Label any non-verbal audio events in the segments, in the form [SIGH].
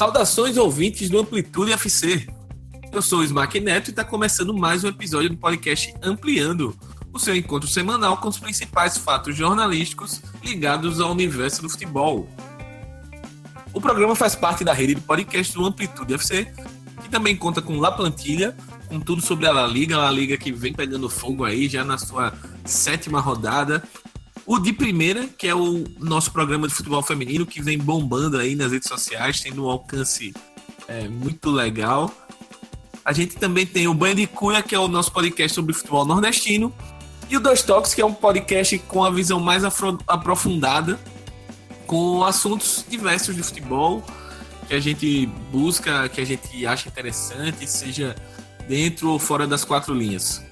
Saudações ouvintes do Amplitude FC. Eu sou o Smack Neto e está começando mais um episódio do podcast Ampliando, o seu encontro semanal com os principais fatos jornalísticos ligados ao universo do futebol. O programa faz parte da rede de podcast do Amplitude FC, que também conta com La Plantilha, com tudo sobre a La Liga, a La Liga que vem pegando fogo aí já na sua sétima rodada, o de primeira, que é o nosso programa de futebol feminino, que vem bombando aí nas redes sociais, tendo um alcance é, muito legal. A gente também tem o Banho de Cunha, que é o nosso podcast sobre futebol nordestino. E o Dois Toques, que é um podcast com a visão mais aprofundada, com assuntos diversos de futebol, que a gente busca, que a gente acha interessante, seja dentro ou fora das quatro linhas.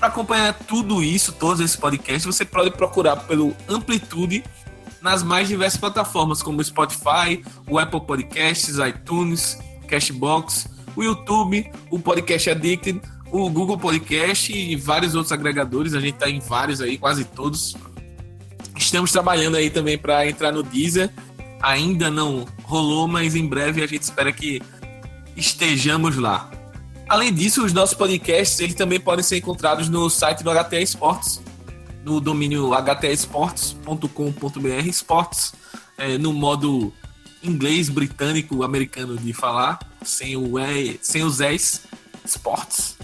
Para acompanhar tudo isso, todos esses podcasts, você pode procurar pelo Amplitude nas mais diversas plataformas, como o Spotify, o Apple Podcasts, iTunes, Cashbox, o YouTube, o Podcast Addicted, o Google Podcast e vários outros agregadores. A gente está em vários aí, quase todos. Estamos trabalhando aí também para entrar no Deezer. Ainda não rolou, mas em breve a gente espera que estejamos lá. Além disso, os nossos podcasts eles também podem ser encontrados no site do HTA Esportes, no domínio htaesportes.com.br, esportes, é, no modo inglês, britânico, americano de falar, sem, o e, sem os S, esportes.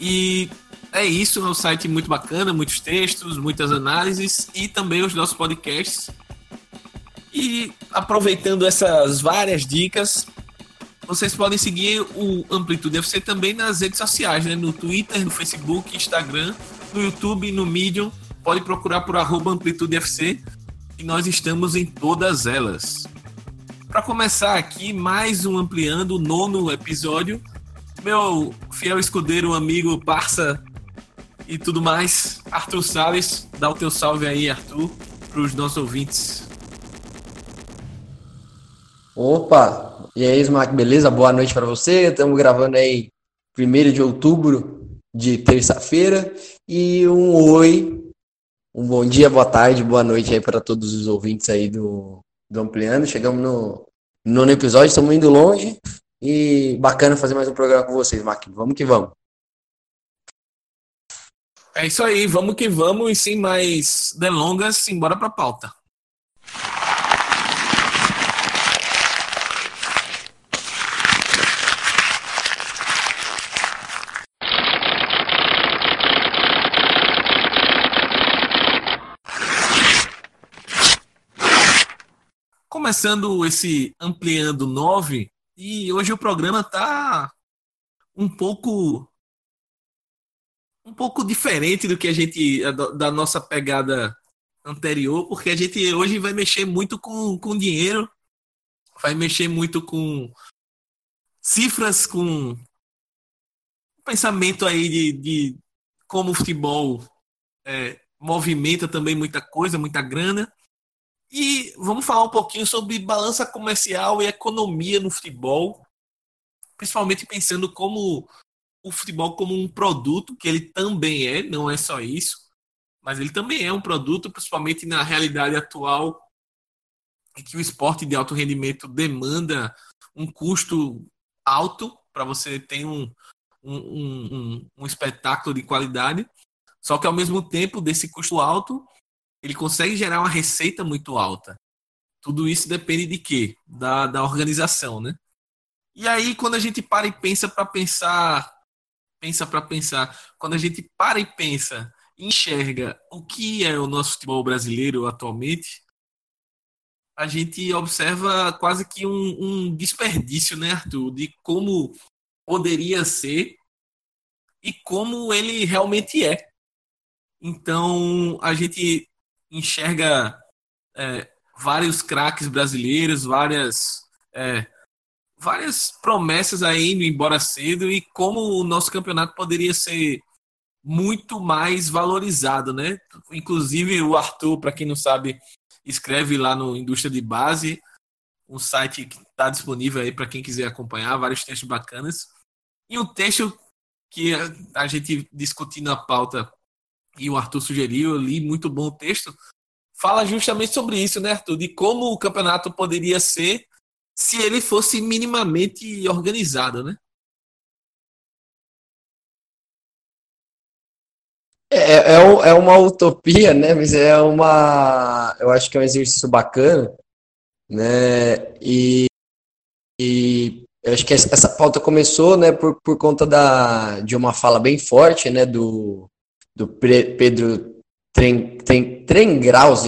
E é isso, é um site muito bacana, muitos textos, muitas análises e também os nossos podcasts. E aproveitando essas várias dicas, vocês podem seguir o Amplitude FC também nas redes sociais, né? No Twitter, no Facebook, Instagram, no YouTube, no Medium. Pode procurar por arroba Amplitude FC e nós estamos em todas elas. Para começar aqui, mais um Ampliando, o nono episódio. Meu fiel escudeiro, amigo, parça e tudo mais, Arthur Salles. Dá o teu salve aí, Arthur, para os nossos ouvintes. Opa, e aí, Smack, beleza? Boa noite para você. Estamos gravando aí 1 de outubro de terça-feira. E um oi, um bom dia, boa tarde, boa noite aí para todos os ouvintes aí do, do Ampliando. Chegamos no nono episódio, estamos indo longe. E bacana fazer mais um programa com vocês, Mac. Vamos que vamos. É isso aí, vamos que vamos. E sem mais delongas, simbora para a pauta. Começando esse Ampliando 9 e hoje o programa tá um pouco um pouco diferente do que a gente da nossa pegada anterior, porque a gente hoje vai mexer muito com, com dinheiro, vai mexer muito com cifras, com pensamento aí de, de como o futebol é, movimenta também muita coisa, muita grana. E vamos falar um pouquinho sobre balança comercial e economia no futebol, principalmente pensando como o futebol como um produto, que ele também é, não é só isso, mas ele também é um produto, principalmente na realidade atual, em que o esporte de alto rendimento demanda um custo alto para você ter um, um, um, um espetáculo de qualidade. Só que ao mesmo tempo desse custo alto, ele consegue gerar uma receita muito alta. Tudo isso depende de quê? Da, da organização, né? E aí, quando a gente para e pensa para pensar, pensa para pensar, quando a gente para e pensa, enxerga o que é o nosso futebol brasileiro atualmente, a gente observa quase que um, um desperdício, né, Arthur, de como poderia ser e como ele realmente é. Então, a gente enxerga é, vários craques brasileiros, várias, é, várias promessas aí indo embora cedo e como o nosso campeonato poderia ser muito mais valorizado, né? Inclusive o Arthur, para quem não sabe, escreve lá no Indústria de Base, um site que está disponível aí para quem quiser acompanhar, vários textos bacanas. E um texto que a gente discutindo a pauta e o Arthur sugeriu, eu li muito bom o texto, fala justamente sobre isso, né, Arthur? De como o campeonato poderia ser se ele fosse minimamente organizado, né? É, é, é, é uma utopia, né? Mas é uma. Eu acho que é um exercício bacana, né? E, e eu acho que essa pauta começou, né, por, por conta da, de uma fala bem forte, né, do, do Pedro Tren, Tren,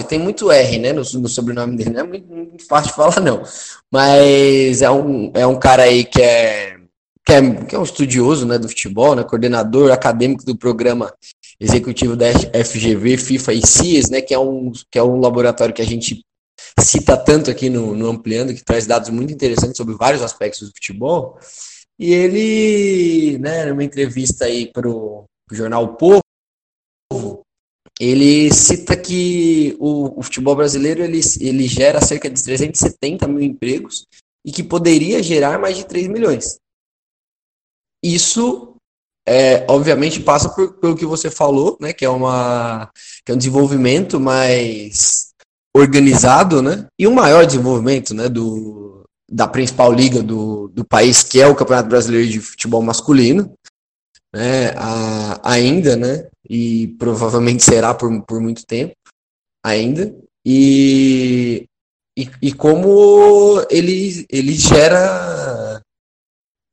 tem muito R, né, no, no sobrenome dele, não é muito, muito, fácil de falar, não. Mas é um, é um cara aí que é, que é, que é um estudioso, né, do futebol, né, coordenador acadêmico do programa executivo da FGV, FIFA e CIES, né, que é um, que é um laboratório que a gente cita tanto aqui no, no Ampliando, que traz dados muito interessantes sobre vários aspectos do futebol. E ele, né, numa entrevista aí para o jornal Povo, ele cita que o, o, futebol brasileiro ele, ele gera cerca de 370 mil empregos e que poderia gerar mais de 3 milhões. Isso é, obviamente passa por, pelo que você falou, né, que é, uma, que é um desenvolvimento mais organizado, né, e um maior desenvolvimento, né, do, da principal liga do, do país, que é o Campeonato Brasileiro de Futebol Masculino, né, a, ainda, né, e provavelmente será por, por muito tempo ainda, e, e, e como ele, ele gera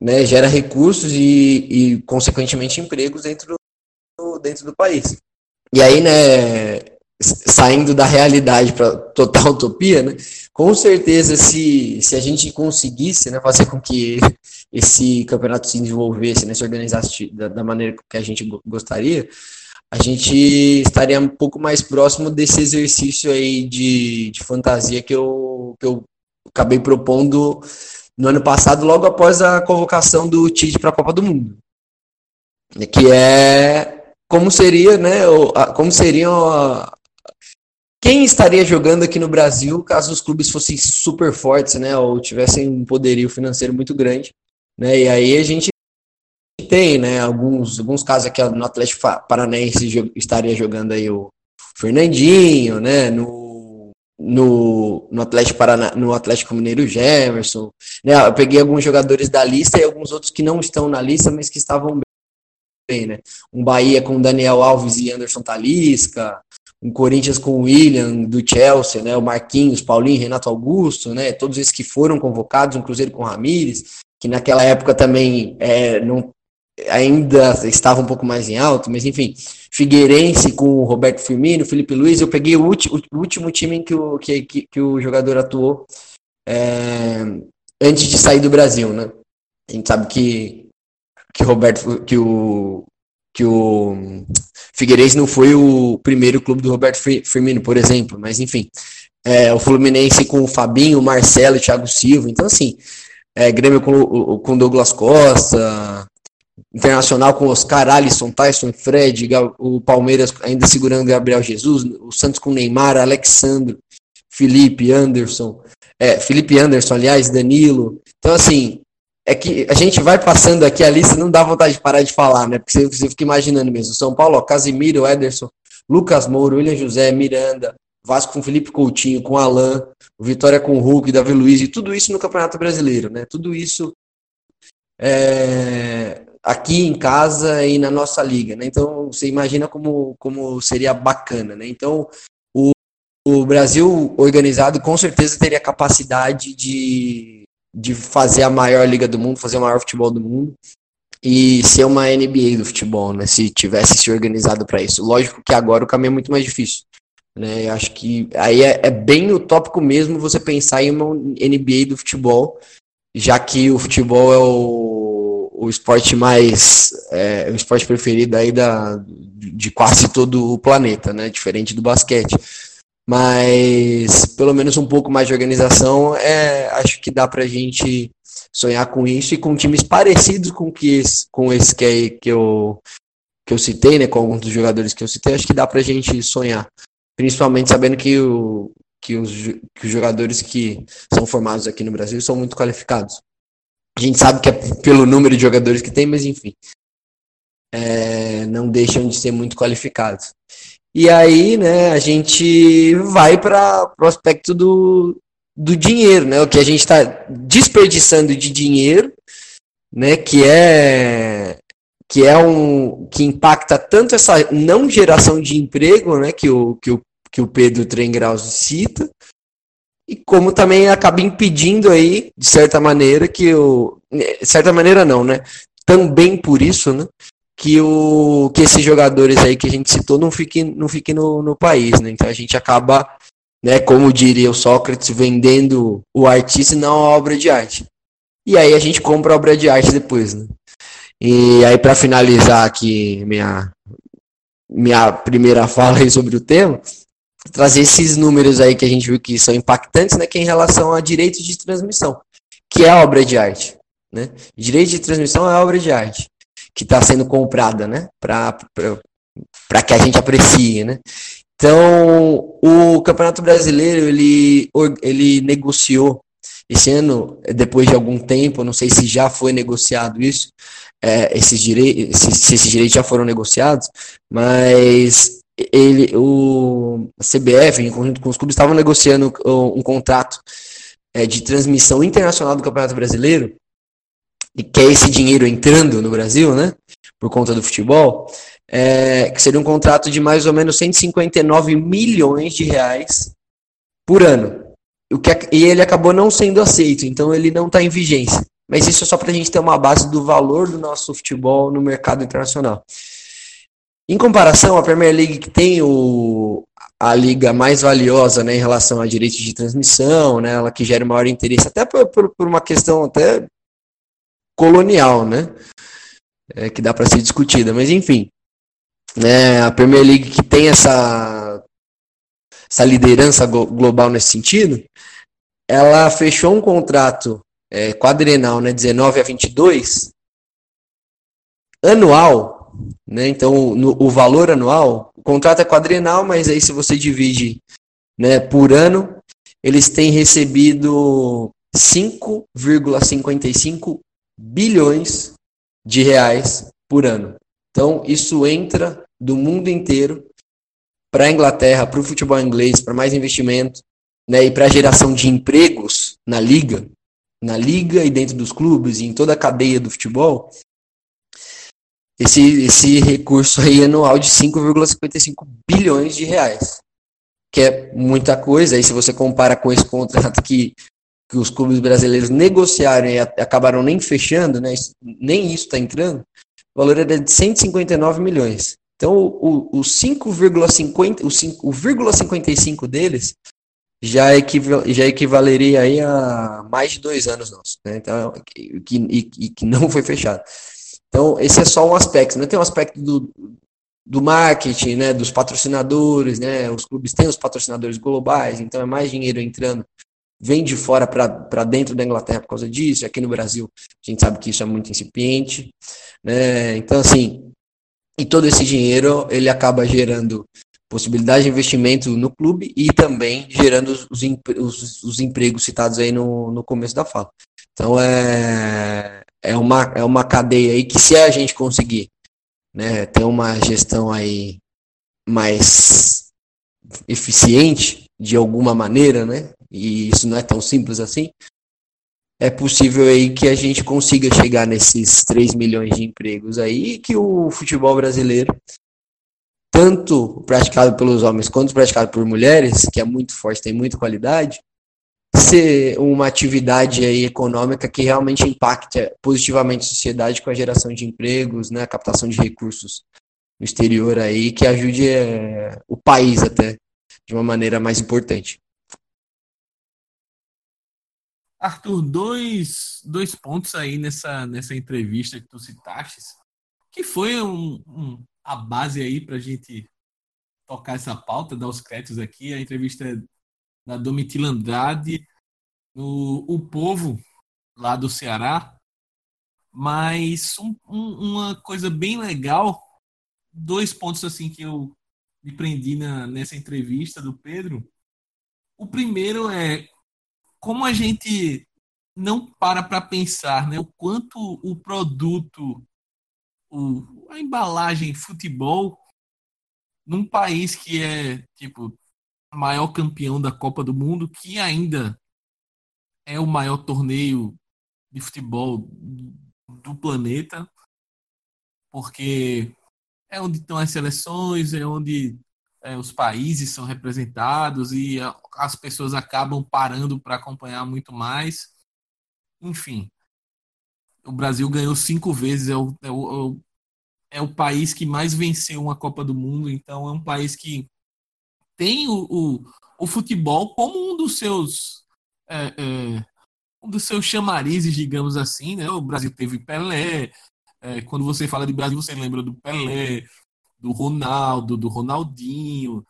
né, gera recursos e, e, consequentemente, empregos dentro do, dentro do país. E aí, né, saindo da realidade para total [LAUGHS] utopia, né, com certeza, se, se a gente conseguisse né, fazer com que esse campeonato se desenvolvesse, né, se organizasse da, da maneira que a gente gostaria, a gente estaria um pouco mais próximo desse exercício aí de, de fantasia que eu, que eu acabei propondo no ano passado, logo após a convocação do Tite para a Copa do Mundo. Que é como seria, né? Como seriam. Quem estaria jogando aqui no Brasil caso os clubes fossem super fortes, né? Ou tivessem um poderio financeiro muito grande. Né? E aí a gente tem, né? Alguns, alguns casos aqui no Atlético Paranaense estaria jogando aí o Fernandinho, né? No no, no Atlético Paraná, no Atlético Mineiro Jefferson, né? Eu peguei alguns jogadores da lista e alguns outros que não estão na lista, mas que estavam bem, né? Um Bahia com Daniel Alves e Anderson Talisca, um Corinthians com o William do Chelsea, né? O Marquinhos, Paulinho, Renato Augusto, né? Todos esses que foram convocados, um Cruzeiro com Ramires, que naquela época também é, não ainda estava um pouco mais em alto, mas enfim, Figueirense com o Roberto Firmino, Felipe Luiz, eu peguei o, último, o último time que o, que, que, que o jogador atuou é, antes de sair do Brasil, né? A gente sabe que, que, Roberto, que, o, que o Figueirense não foi o primeiro clube do Roberto Firmino, por exemplo, mas enfim, é, o Fluminense com o Fabinho, o Marcelo, o Thiago Silva, então assim, é, Grêmio com, com Douglas Costa, Internacional com Oscar, Alisson, Tyson, Fred, o Palmeiras ainda segurando Gabriel Jesus, o Santos com Neymar, Alexandre, Felipe, Anderson, é, Felipe Anderson, aliás, Danilo. Então, assim, é que a gente vai passando aqui a lista, não dá vontade de parar de falar, né? Porque você, você fica imaginando mesmo. São Paulo, ó, Casimiro, Ederson, Lucas Moura, William José, Miranda, Vasco com Felipe Coutinho, com Alain, Vitória com Hulk, Davi Luiz, e tudo isso no Campeonato Brasileiro, né? Tudo isso é, aqui em casa e na nossa liga, né? Então você imagina como, como seria bacana, né? Então o, o Brasil organizado com certeza teria capacidade de, de fazer a maior liga do mundo, fazer o maior futebol do mundo e ser uma NBA do futebol, né? Se tivesse se organizado para isso. Lógico que agora o caminho é muito mais difícil. Né, eu acho que aí é, é bem utópico mesmo você pensar em uma NBA do futebol, já que o futebol é o o esporte mais é, o esporte preferido aí da, de quase todo o planeta, né? Diferente do basquete. Mas pelo menos um pouco mais de organização, é, acho que dá pra gente sonhar com isso e com times parecidos com, que esse, com esse que, aí, que, eu, que eu citei, né? Com alguns dos jogadores que eu citei, acho que dá pra gente sonhar. Principalmente sabendo que, o, que, os, que os jogadores que são formados aqui no Brasil são muito qualificados. A gente sabe que é pelo número de jogadores que tem, mas enfim. É, não deixam de ser muito qualificados. E aí, né, a gente vai para o aspecto do, do dinheiro, né? O que a gente está desperdiçando de dinheiro, né? Que é que é um que impacta tanto essa não geração de emprego, né? Que o que o, que o Pedro Trengraus cita, e como também acaba impedindo aí de certa maneira que o de certa maneira não, né? Também por isso, né? que, o, que esses jogadores aí que a gente citou não fiquem, não fiquem no, no país, né? Então a gente acaba, né, como diria o Sócrates, vendendo o artista e não a obra de arte. E aí a gente compra a obra de arte depois, né? E aí para finalizar aqui minha minha primeira [LAUGHS] fala sobre o tema, trazer esses números aí que a gente viu que são impactantes, né, que é em relação a direitos de transmissão, que é obra de arte, né? Direito de transmissão é obra de arte que está sendo comprada, né? Para que a gente aprecie, né? Então, o Campeonato Brasileiro, ele, ele negociou esse ano, depois de algum tempo, não sei se já foi negociado isso, é, esses direitos, se, se esses direitos já foram negociados, mas ele, o a CBF, em conjunto com os clubes, estavam negociando um, um contrato é, de transmissão internacional do Campeonato Brasileiro e quer esse dinheiro entrando no Brasil, né? Por conta do futebol, é, que seria um contrato de mais ou menos 159 milhões de reais por ano. O que, e ele acabou não sendo aceito, então ele não está em vigência. Mas isso é só para a gente ter uma base do valor do nosso futebol no mercado internacional. Em comparação, a Premier League, que tem o, a liga mais valiosa né, em relação a direitos de transmissão, né, ela que gera maior interesse, até por, por, por uma questão até colonial, né? É, que dá para ser discutida, mas enfim, né, a Premier League que tem essa essa liderança global nesse sentido, ela fechou um contrato é, quadrenal, né, 19 a 22, anual, né, então no, o valor anual, o contrato é quadrenal, mas aí se você divide né, por ano, eles têm recebido 5,55 bilhões de reais por ano. Então, isso entra do mundo inteiro para a Inglaterra, para o futebol inglês, para mais investimento, né, e para a geração de empregos na liga, na liga e dentro dos clubes e em toda a cadeia do futebol. Esse, esse recurso aí anual de 5,55 bilhões de reais, que é muita coisa. Aí se você compara com esse contrato que que os clubes brasileiros negociaram e acabaram nem fechando, né? nem isso está entrando, o valor era de 159 milhões. Então, o, o 5,50, o 5,55 deles já, equival, já equivaleria aí a mais de dois anos nossos, né? Então, e que não foi fechado. Então, esse é só um aspecto, né? Tem um aspecto do, do marketing, né? Dos patrocinadores, né? Os clubes têm os patrocinadores globais, então é mais dinheiro entrando vem de fora para dentro da Inglaterra por causa disso, aqui no Brasil a gente sabe que isso é muito incipiente, né? Então, assim, e todo esse dinheiro ele acaba gerando possibilidade de investimento no clube e também gerando os, os, os empregos citados aí no, no começo da fala. Então, é, é, uma, é uma cadeia aí que se a gente conseguir né, ter uma gestão aí mais eficiente de alguma maneira, né? e isso não é tão simples assim, é possível aí que a gente consiga chegar nesses 3 milhões de empregos aí que o futebol brasileiro, tanto praticado pelos homens quanto praticado por mulheres, que é muito forte, tem muita qualidade, ser uma atividade aí econômica que realmente impacte positivamente a sociedade com a geração de empregos, né, a captação de recursos no exterior aí, que ajude é, o país até de uma maneira mais importante. Arthur, dois, dois pontos aí nessa, nessa entrevista que tu citaste, que foi um, um a base aí para a gente tocar essa pauta, dar os créditos aqui. A entrevista da Domitila Andrade, no O Povo, lá do Ceará. Mas um, um, uma coisa bem legal, dois pontos assim que eu me prendi na, nessa entrevista do Pedro. O primeiro é como a gente não para para pensar né, o quanto o produto, o, a embalagem futebol, num país que é tipo maior campeão da Copa do Mundo, que ainda é o maior torneio de futebol do planeta, porque é onde estão as seleções, é onde é, os países são representados e a, as pessoas acabam parando para acompanhar muito mais. Enfim, o Brasil ganhou cinco vezes, é o, é o, é o país que mais venceu uma Copa do Mundo, então é um país que tem o, o, o futebol como um dos seus é, é, um dos seus chamarizes, digamos assim, né? O Brasil teve Pelé. É, quando você fala de Brasil, você lembra do Pelé, do Ronaldo, do Ronaldinho,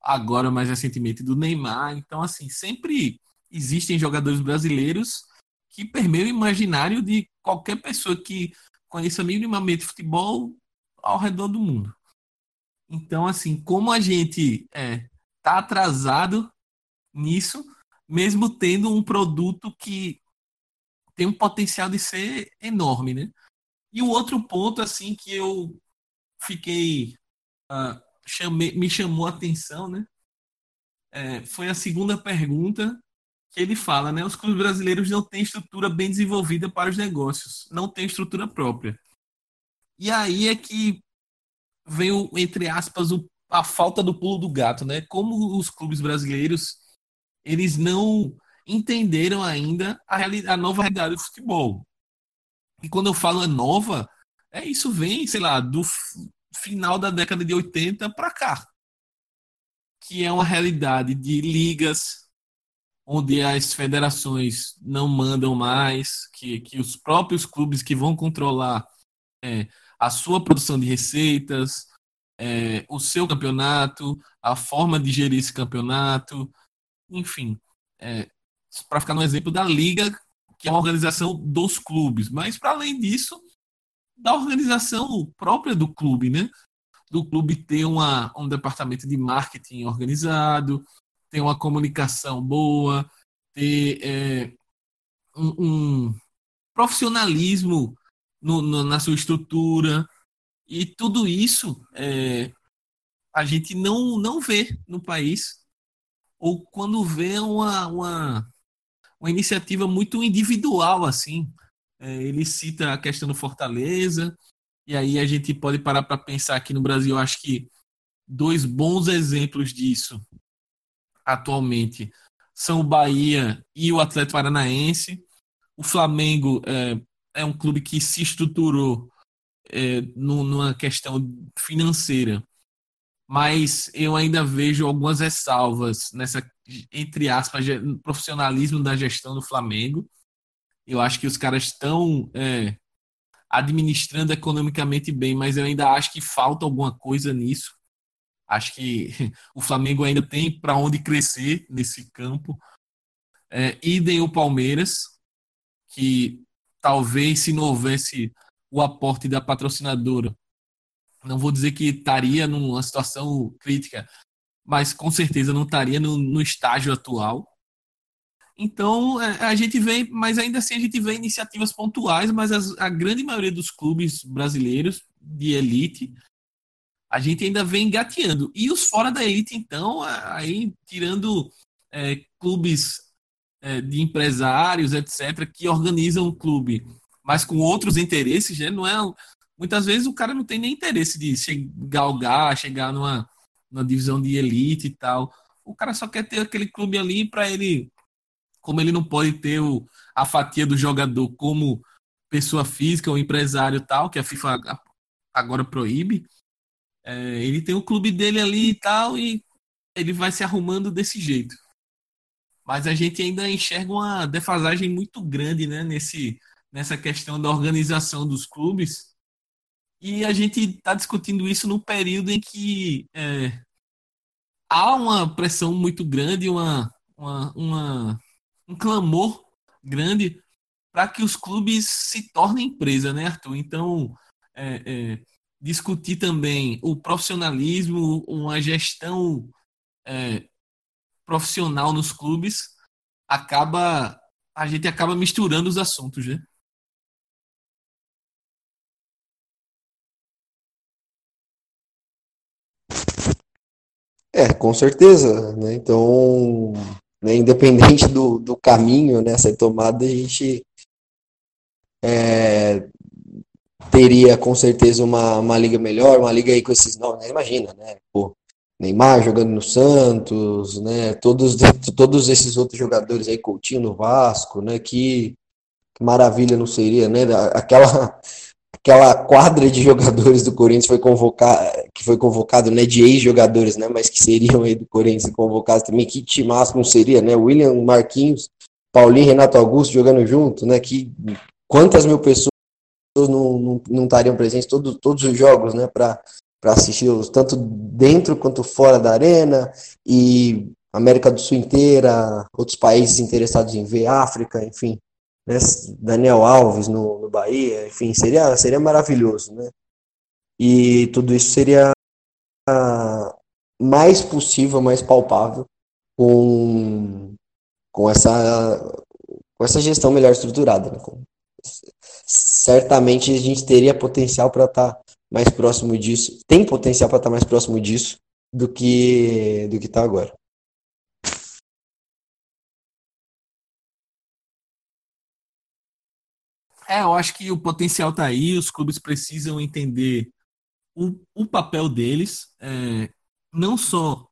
agora mais recentemente do Neymar. Então, assim, sempre existem jogadores brasileiros que permeiam o imaginário de qualquer pessoa que conheça minimamente futebol ao redor do mundo. Então, assim, como a gente é, tá atrasado nisso, mesmo tendo um produto que tem um potencial de ser enorme, né? E o outro ponto, assim, que eu fiquei. Uh, chamei, me chamou a atenção, né? É, foi a segunda pergunta que ele fala, né? Os clubes brasileiros não têm estrutura bem desenvolvida para os negócios, não têm estrutura própria. E aí é que vem, o, entre aspas, o, a falta do pulo do gato, né? Como os clubes brasileiros eles não entenderam ainda a, a nova realidade do futebol. E quando eu falo é nova, é isso vem, sei lá, do final da década de 80 para cá. Que é uma realidade de ligas onde as federações não mandam mais, que, que os próprios clubes que vão controlar é, a sua produção de receitas, é, o seu campeonato, a forma de gerir esse campeonato, enfim, é, para ficar no exemplo da liga, que é uma organização dos clubes, mas para além disso, da organização própria do clube, né? Do clube ter uma, um departamento de marketing organizado, ter uma comunicação boa, ter é, um, um, profissionalismo no, no, na sua estrutura, e tudo isso é, a gente não, não vê no país ou quando vê uma, uma, uma iniciativa muito individual, assim. É, ele cita a questão do Fortaleza, e aí a gente pode parar para pensar aqui no Brasil, acho que dois bons exemplos disso atualmente são o Bahia e o Atlético Paranaense. O Flamengo é, é um clube que se estruturou é, numa questão financeira mas eu ainda vejo algumas ressalvas nessa, entre aspas, profissionalismo da gestão do Flamengo. Eu acho que os caras estão é, administrando economicamente bem, mas eu ainda acho que falta alguma coisa nisso. Acho que [LAUGHS] o Flamengo ainda tem para onde crescer nesse campo. É, idem o Palmeiras, que talvez se não houvesse o aporte da patrocinadora, não vou dizer que estaria numa situação crítica, mas com certeza não estaria no, no estágio atual. Então é, a gente vê, mas ainda assim a gente vê iniciativas pontuais, mas as, a grande maioria dos clubes brasileiros de elite a gente ainda vem engateando. E os fora da elite, então, aí tirando é, clubes é, de empresários, etc., que organizam o clube, mas com outros interesses, né? não é muitas vezes o cara não tem nem interesse de galgar, chegar numa, numa divisão de elite e tal. O cara só quer ter aquele clube ali para ele, como ele não pode ter o, a fatia do jogador como pessoa física ou empresário tal, que a FIFA agora proíbe. É, ele tem o clube dele ali e tal, e ele vai se arrumando desse jeito. Mas a gente ainda enxerga uma defasagem muito grande né, nesse, nessa questão da organização dos clubes e a gente está discutindo isso num período em que é, há uma pressão muito grande, uma, uma, uma um clamor grande para que os clubes se tornem empresa, né, Arthur? Então, é, é, discutir também o profissionalismo, uma gestão é, profissional nos clubes, acaba a gente acaba misturando os assuntos, né? É, com certeza, né? Então, né, independente do, do caminho né, ser tomado, a gente é, teria com certeza uma, uma liga melhor, uma liga aí com esses nomes, né, imagina, né? Pô, Neymar jogando no Santos, né? Todos, todos esses outros jogadores aí, Coutinho no Vasco, né? Que, que maravilha não seria, né? Aquela aquela quadra de jogadores do Corinthians foi convocar, que foi convocado, né, de ex-jogadores, né, mas que seriam aí do Corinthians convocados também, que time máximo seria, né, William Marquinhos, Paulinho, Renato Augusto jogando junto, né, que quantas mil pessoas não, não, não estariam presentes todos, todos os jogos, né, para assistir-los, tanto dentro quanto fora da arena, e América do Sul inteira, outros países interessados em ver, África, enfim, né? Daniel Alves no, no Bahia, enfim, seria, seria maravilhoso, né? E tudo isso seria mais possível, mais palpável com, com, essa, com essa gestão melhor estruturada. Né? certamente a gente teria potencial para estar tá mais próximo disso, tem potencial para estar tá mais próximo disso do que do que está agora. É, eu acho que o potencial está aí, os clubes precisam entender o, o papel deles, é, não só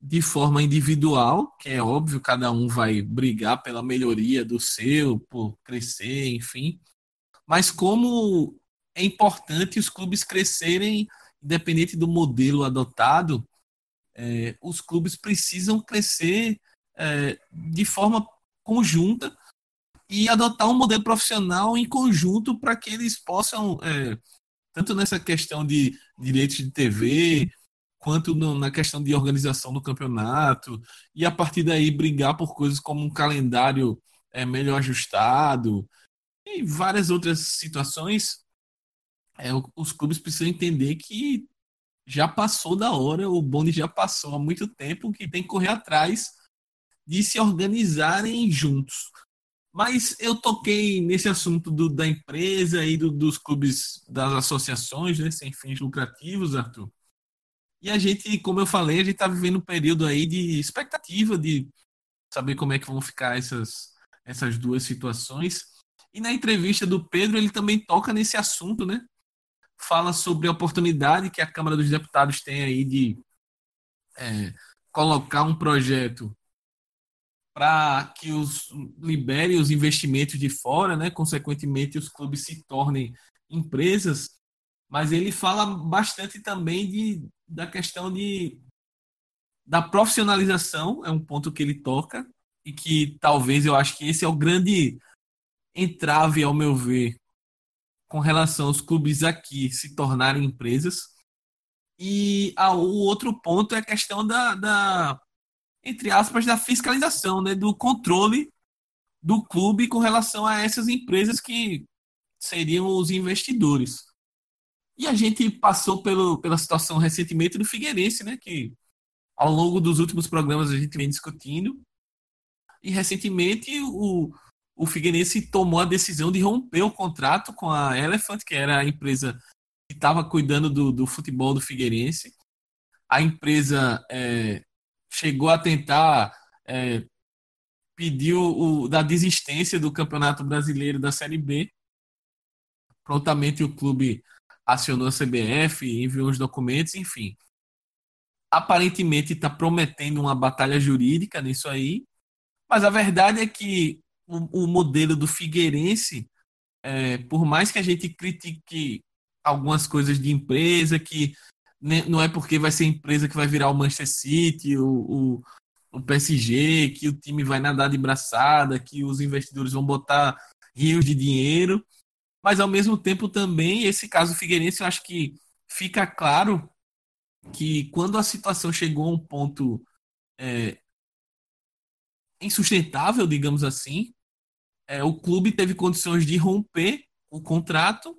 de forma individual, que é óbvio, cada um vai brigar pela melhoria do seu, por crescer, enfim, mas como é importante os clubes crescerem, independente do modelo adotado, é, os clubes precisam crescer é, de forma conjunta e adotar um modelo profissional em conjunto para que eles possam, é, tanto nessa questão de direitos de TV, quanto no, na questão de organização do campeonato, e a partir daí brigar por coisas como um calendário é, melhor ajustado e várias outras situações. É, os clubes precisam entender que já passou da hora, o bonde já passou há muito tempo, que tem que correr atrás de se organizarem juntos. Mas eu toquei nesse assunto do, da empresa e do, dos clubes, das associações, né, sem fins lucrativos, Arthur. E a gente, como eu falei, a gente está vivendo um período aí de expectativa de saber como é que vão ficar essas, essas duas situações. E na entrevista do Pedro, ele também toca nesse assunto, né? Fala sobre a oportunidade que a Câmara dos Deputados tem aí de é, colocar um projeto para que os libere os investimentos de fora, né? Consequentemente, os clubes se tornem empresas. Mas ele fala bastante também de, da questão de da profissionalização, é um ponto que ele toca e que talvez eu acho que esse é o grande entrave, ao meu ver, com relação aos clubes aqui se tornarem empresas. E ah, o outro ponto é a questão da, da entre aspas, da fiscalização, né, do controle do clube com relação a essas empresas que seriam os investidores. E a gente passou pelo, pela situação recentemente do Figueirense, né, que ao longo dos últimos programas a gente vem discutindo. E recentemente o, o Figueirense tomou a decisão de romper o contrato com a Elephant, que era a empresa que estava cuidando do, do futebol do Figueirense. A empresa é, chegou a tentar é, pedir o, da desistência do Campeonato Brasileiro da Série B. Prontamente o clube acionou a CBF, enviou os documentos, enfim. Aparentemente está prometendo uma batalha jurídica nisso aí, mas a verdade é que o, o modelo do Figueirense, é, por mais que a gente critique algumas coisas de empresa que não é porque vai ser empresa que vai virar o Manchester City, o, o, o PSG, que o time vai nadar de braçada, que os investidores vão botar rios de dinheiro. Mas ao mesmo tempo também, esse caso Figueirense, eu acho que fica claro que quando a situação chegou a um ponto é, insustentável, digamos assim, é, o clube teve condições de romper o contrato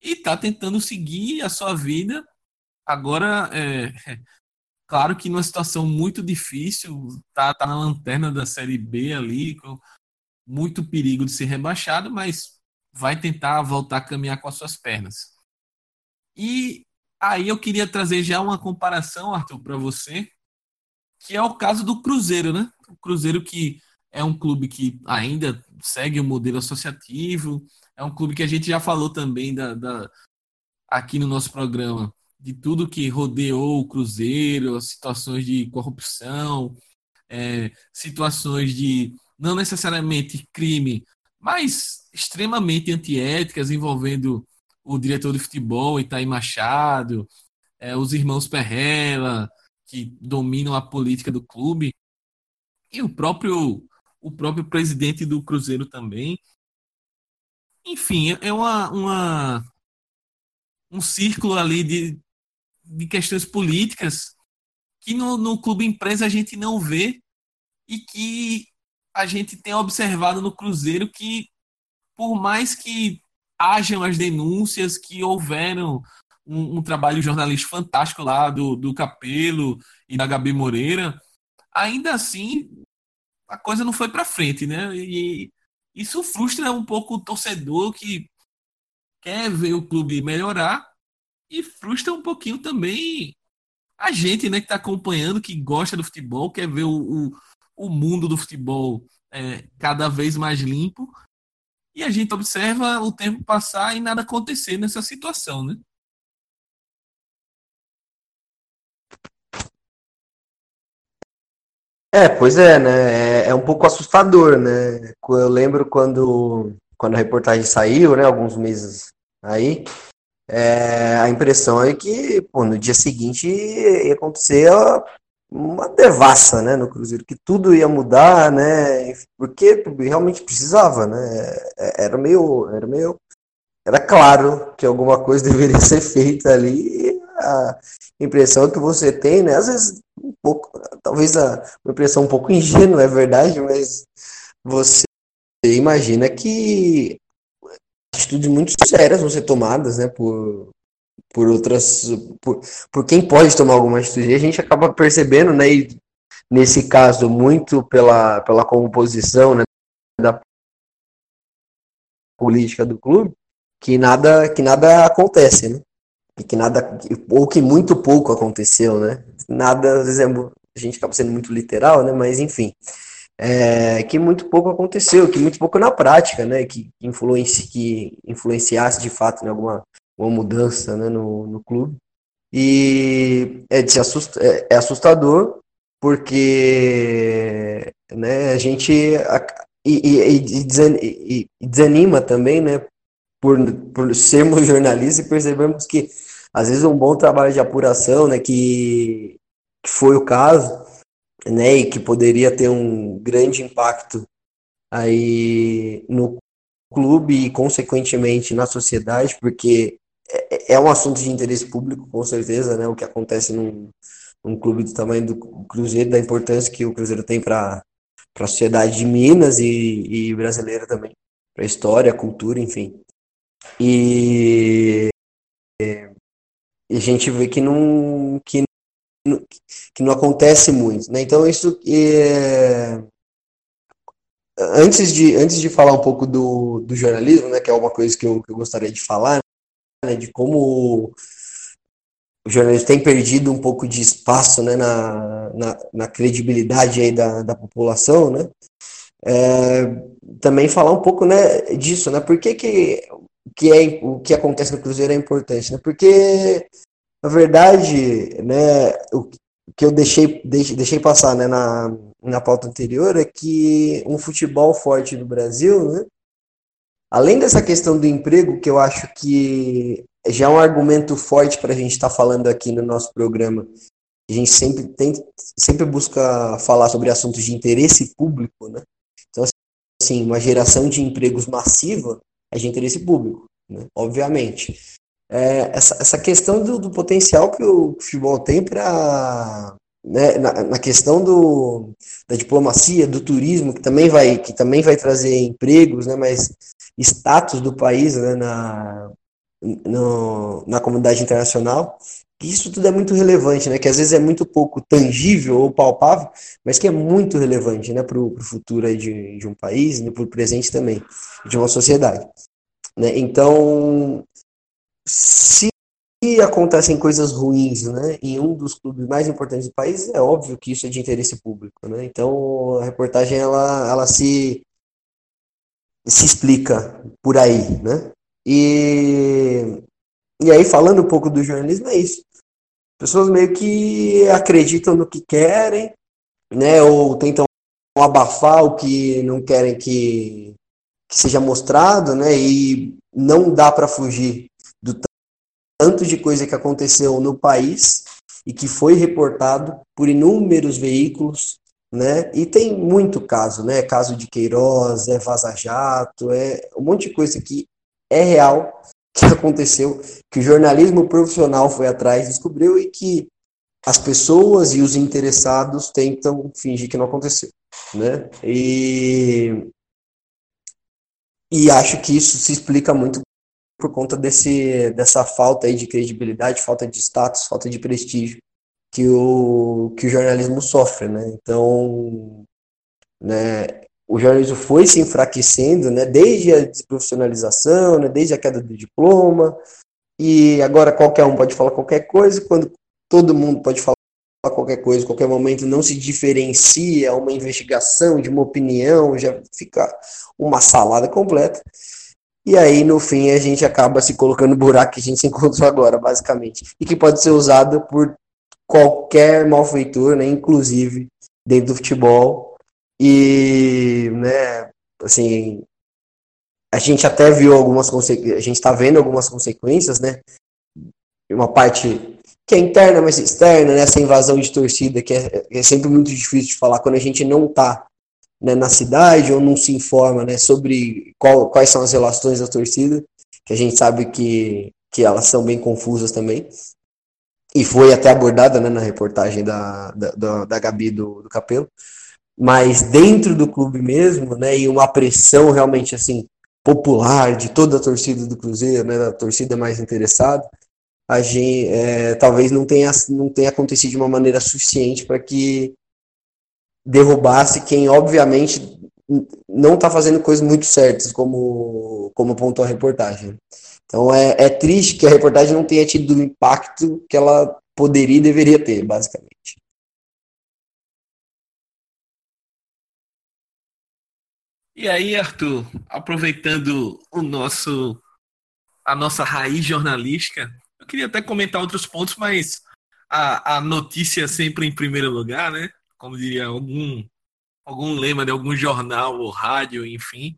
e está tentando seguir a sua vida Agora, é, [LAUGHS] claro que numa situação muito difícil, tá, tá na lanterna da Série B ali, com muito perigo de ser rebaixado, mas vai tentar voltar a caminhar com as suas pernas. E aí eu queria trazer já uma comparação, Arthur, para você, que é o caso do Cruzeiro, né? O Cruzeiro que é um clube que ainda segue o modelo associativo, é um clube que a gente já falou também da, da aqui no nosso programa de tudo que rodeou o Cruzeiro, situações de corrupção, é, situações de não necessariamente crime, mas extremamente antiéticas envolvendo o diretor de futebol Itaí Machado, é, os irmãos Perrella, que dominam a política do clube, e o próprio o próprio presidente do Cruzeiro também. Enfim, é uma, uma um círculo ali de, de questões políticas que no, no clube empresa a gente não vê e que a gente tem observado no Cruzeiro que, por mais que hajam as denúncias, que houveram um, um trabalho jornalístico fantástico lá do, do Capelo e da Gabi Moreira, ainda assim a coisa não foi para frente, né? E isso frustra um pouco o torcedor que quer ver o clube melhorar e frustra um pouquinho também a gente, né, que está acompanhando, que gosta do futebol, quer ver o, o, o mundo do futebol é, cada vez mais limpo. E a gente observa o tempo passar e nada acontecer nessa situação, né? É, pois é, né? É, é um pouco assustador, né? Eu lembro quando, quando a reportagem saiu, né? Alguns meses aí, é, a impressão é que pô, no dia seguinte ia acontecer uma devassa, né, no Cruzeiro, que tudo ia mudar, né, porque realmente precisava, né, é, era meio, era meio, era claro que alguma coisa [LAUGHS] deveria ser feita ali, a impressão que você tem, né, às vezes um pouco, talvez a, uma impressão um pouco ingênua, é verdade, mas você imagina que atitudes muito sérias vão ser tomadas, né, por, por outras, por, por quem pode tomar alguma atitude. E a gente acaba percebendo, né, e nesse caso, muito pela, pela composição, né, da política do clube, que nada, que nada acontece, né, e que nada, ou que muito pouco aconteceu, né, nada, às vezes é, a gente acaba sendo muito literal, né, mas enfim, é, que muito pouco aconteceu, que muito pouco na prática, né, que, influenci, que influenciasse de fato em alguma uma mudança né, no, no clube. E é, de assust, é, é assustador porque né, a gente e, e, e, desanima também, né, por, por sermos [LAUGHS] jornalistas e percebemos que às vezes um bom trabalho de apuração, né, que, que foi o caso, né, e que poderia ter um grande impacto aí no clube e consequentemente na sociedade, porque é, é um assunto de interesse público, com certeza, né, o que acontece num, num clube do tamanho do Cruzeiro, da importância que o Cruzeiro tem para a sociedade de Minas e, e brasileira também, para a história, a cultura, enfim. E, e a gente vê que não, que que não acontece muito, né? Então isso é... antes de antes de falar um pouco do, do jornalismo, né, que é uma coisa que eu, que eu gostaria de falar, né, de como o jornalismo tem perdido um pouco de espaço, né, na, na, na credibilidade aí da, da população, né? É, também falar um pouco, né, disso, né? Por que que que é o que acontece no Cruzeiro é importante, né? Porque na verdade, né, o que eu deixei, deixei, passar né, na, na pauta anterior é que um futebol forte no Brasil, né, além dessa questão do emprego, que eu acho que já é um argumento forte para a gente estar tá falando aqui no nosso programa, a gente sempre, tem, sempre busca falar sobre assuntos de interesse público, né? Então, assim, uma geração de empregos massiva é de interesse público, né? obviamente é, essa, essa questão do, do, potencial que o futebol tem para né, na, na, questão do, da diplomacia, do turismo, que também vai, que também vai trazer empregos, né, mas status do país né, na, no, na comunidade internacional, isso tudo é muito relevante, né, que às vezes é muito pouco tangível ou palpável, mas que é muito relevante né, para o futuro aí de, de um país e para o presente também, de uma sociedade. Né? Então, se acontecem coisas ruins, né, em um dos clubes mais importantes do país, é óbvio que isso é de interesse público, né? Então a reportagem ela, ela se se explica por aí, né? E e aí falando um pouco do jornalismo é isso. Pessoas meio que acreditam no que querem, né, ou tentam abafar o que não querem que, que seja mostrado, né? E não dá para fugir do tanto de coisa que aconteceu no país e que foi reportado por inúmeros veículos, né? E tem muito caso, né? Caso de Queiroz, é Vaza Jato, é um monte de coisa que é real, [LAUGHS] que aconteceu, que o jornalismo profissional foi atrás, descobriu e que as pessoas e os interessados tentam fingir que não aconteceu, né? E e acho que isso se explica muito por conta desse, dessa falta aí de credibilidade, falta de status, falta de prestígio que o, que o jornalismo sofre, né? Então, né, o jornalismo foi se enfraquecendo, né, desde a desprofissionalização, né, desde a queda do diploma, e agora qualquer um pode falar qualquer coisa, quando todo mundo pode falar qualquer coisa, qualquer momento não se diferencia uma investigação de uma opinião, já fica uma salada completa. E aí, no fim, a gente acaba se colocando no buraco que a gente [LAUGHS] se encontrou agora, basicamente. E que pode ser usado por qualquer malfeitor, né? Inclusive dentro do futebol. E, né, assim, a gente até viu algumas consequências, a gente está vendo algumas consequências, né? Uma parte que é interna, mas externa, né? Essa invasão de torcida, que é, é sempre muito difícil de falar quando a gente não está né, na cidade ou não se informa né, sobre qual, quais são as relações da torcida, que a gente sabe que, que elas são bem confusas também. E foi até abordada né, na reportagem da, da, da Gabi do, do Capelo. Mas dentro do clube mesmo, né, e uma pressão realmente assim popular de toda a torcida do Cruzeiro, né, da torcida mais interessada, a gente é, talvez não tenha, não tenha acontecido de uma maneira suficiente para que derrubasse quem, obviamente, não está fazendo coisas muito certas, como, como apontou a reportagem. Então é, é triste que a reportagem não tenha tido o impacto que ela poderia e deveria ter, basicamente. E aí, Arthur, aproveitando o nosso a nossa raiz jornalística, eu queria até comentar outros pontos, mas a, a notícia sempre em primeiro lugar, né? Como diria algum algum lema de algum jornal ou rádio, enfim.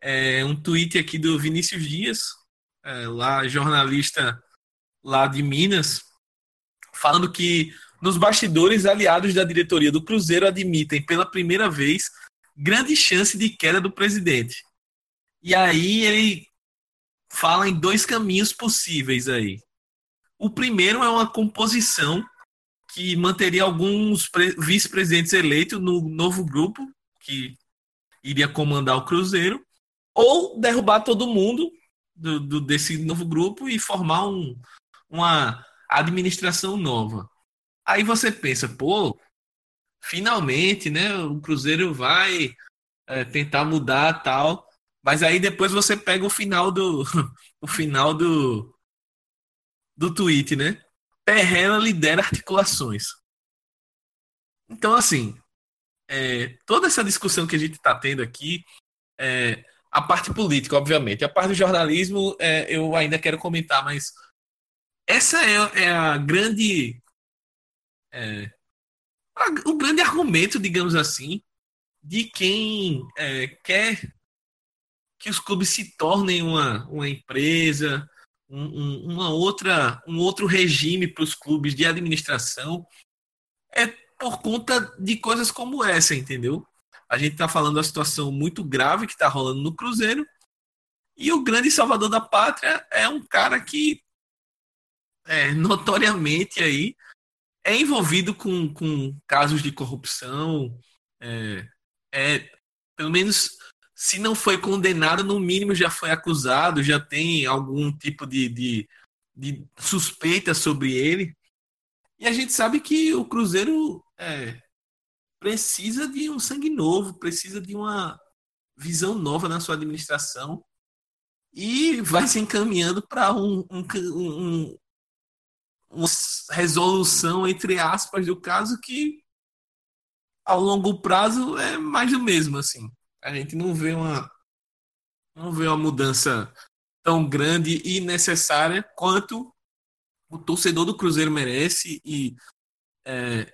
É um tweet aqui do Vinícius Dias, é, lá jornalista lá de Minas, falando que nos bastidores aliados da diretoria do Cruzeiro admitem pela primeira vez grande chance de queda do presidente. E aí ele fala em dois caminhos possíveis aí. O primeiro é uma composição que manteria alguns vice-presidentes eleitos no novo grupo que iria comandar o Cruzeiro, ou derrubar todo mundo do, do, desse novo grupo e formar um, uma administração nova. Aí você pensa, pô, finalmente, né, o Cruzeiro vai é, tentar mudar tal, mas aí depois você pega o final do [LAUGHS] o final do do tweet, né? Perrela lidera articulações. Então, assim, é, toda essa discussão que a gente está tendo aqui, é, a parte política, obviamente, a parte do jornalismo, é, eu ainda quero comentar, mas essa é, é a grande. É, a, o grande argumento, digamos assim, de quem é, quer que os clubes se tornem uma, uma empresa, um, um, uma outra, um outro regime para os clubes de administração é por conta de coisas como essa, entendeu? A gente está falando da situação muito grave que está rolando no Cruzeiro e o grande salvador da pátria é um cara que é, notoriamente aí é envolvido com, com casos de corrupção, é, é pelo menos se não foi condenado, no mínimo já foi acusado, já tem algum tipo de, de, de suspeita sobre ele. E a gente sabe que o Cruzeiro é, precisa de um sangue novo, precisa de uma visão nova na sua administração. e vai se encaminhando para um, um, um, uma resolução, entre aspas, do caso que ao longo prazo é mais do mesmo, assim. A gente não vê uma não vê uma mudança tão grande e necessária quanto o torcedor do Cruzeiro merece e é,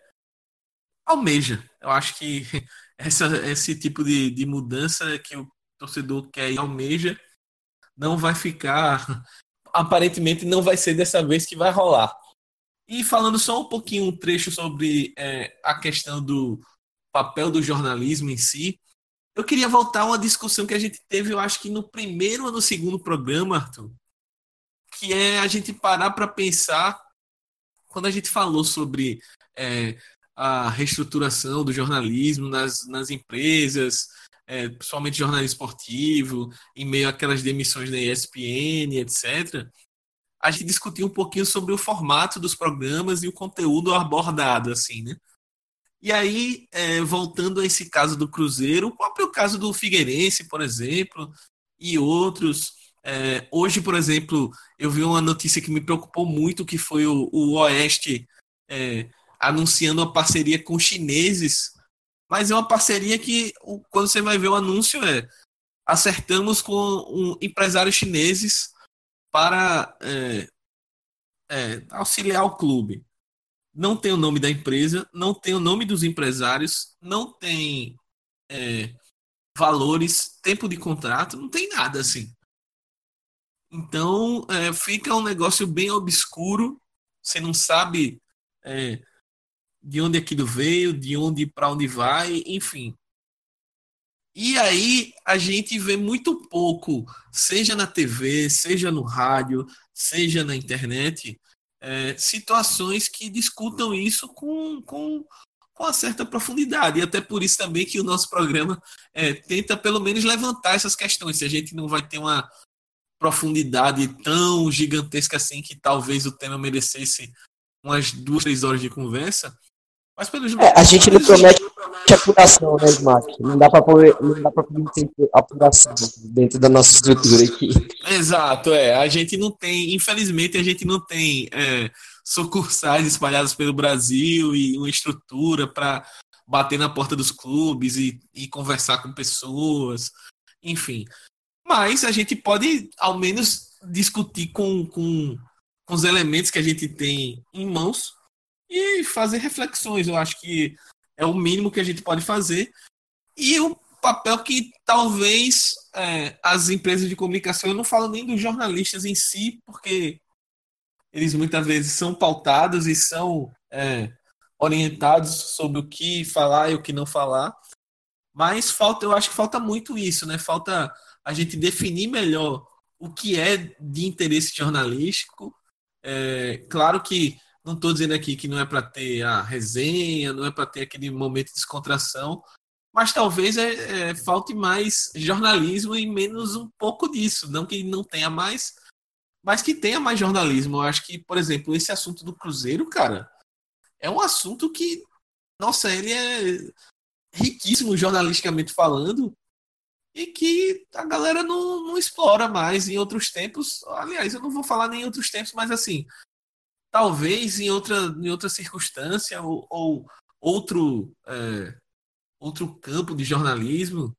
almeja. Eu acho que [LAUGHS] essa, esse tipo de, de mudança que o torcedor quer e almeja não vai ficar. [LAUGHS] Aparentemente, não vai ser dessa vez que vai rolar. E falando só um pouquinho, um trecho sobre é, a questão do papel do jornalismo em si, eu queria voltar a uma discussão que a gente teve, eu acho que no primeiro ou no segundo programa, Arthur, que é a gente parar para pensar quando a gente falou sobre é, a reestruturação do jornalismo nas, nas empresas, é, principalmente jornalismo esportivo, em meio àquelas demissões da ESPN, etc. A gente discutiu um pouquinho sobre o formato dos programas e o conteúdo abordado, assim, né? E aí, é, voltando a esse caso do Cruzeiro, o próprio caso do Figueirense, por exemplo, e outros. É, hoje, por exemplo, eu vi uma notícia que me preocupou muito, que foi o, o Oeste é, anunciando uma parceria com chineses, mas é uma parceria que, quando você vai ver o anúncio, é acertamos com um, empresários chineses para é, é, auxiliar o clube não tem o nome da empresa, não tem o nome dos empresários, não tem é, valores, tempo de contrato, não tem nada assim. Então é, fica um negócio bem obscuro, você não sabe é, de onde aquilo veio, de onde para onde vai, enfim. E aí a gente vê muito pouco, seja na TV, seja no rádio, seja na internet, é, situações que discutam isso com, com, com uma certa profundidade. E até por isso também que o nosso programa é, tenta pelo menos levantar essas questões. Se a gente não vai ter uma profundidade tão gigantesca assim que talvez o tema merecesse umas duas, três horas de conversa. Mas pelos é, a gente não promete apuração, né, Smack? Não dá para poder, não dá para ter apuração dentro da nossa estrutura aqui. Exato, é. A gente não tem, infelizmente, a gente não tem é, sucursais espalhadas pelo Brasil e uma estrutura para bater na porta dos clubes e, e conversar com pessoas, enfim. Mas a gente pode, ao menos, discutir com, com, com os elementos que a gente tem em mãos e fazer reflexões. Eu acho que é o mínimo que a gente pode fazer. E o papel que talvez é, as empresas de comunicação, eu não falo nem dos jornalistas em si, porque eles muitas vezes são pautados e são é, orientados sobre o que falar e o que não falar. Mas falta, eu acho que falta muito isso, né? Falta a gente definir melhor o que é de interesse jornalístico. É, claro que não estou dizendo aqui que não é para ter a resenha, não é para ter aquele momento de descontração, mas talvez é, é, falte mais jornalismo e menos um pouco disso. Não que não tenha mais, mas que tenha mais jornalismo. Eu acho que, por exemplo, esse assunto do Cruzeiro, cara, é um assunto que, nossa, ele é riquíssimo jornalisticamente falando e que a galera não, não explora mais em outros tempos. Aliás, eu não vou falar nem em outros tempos, mas assim, talvez em outra, em outra circunstância ou, ou outro, é, outro campo de jornalismo,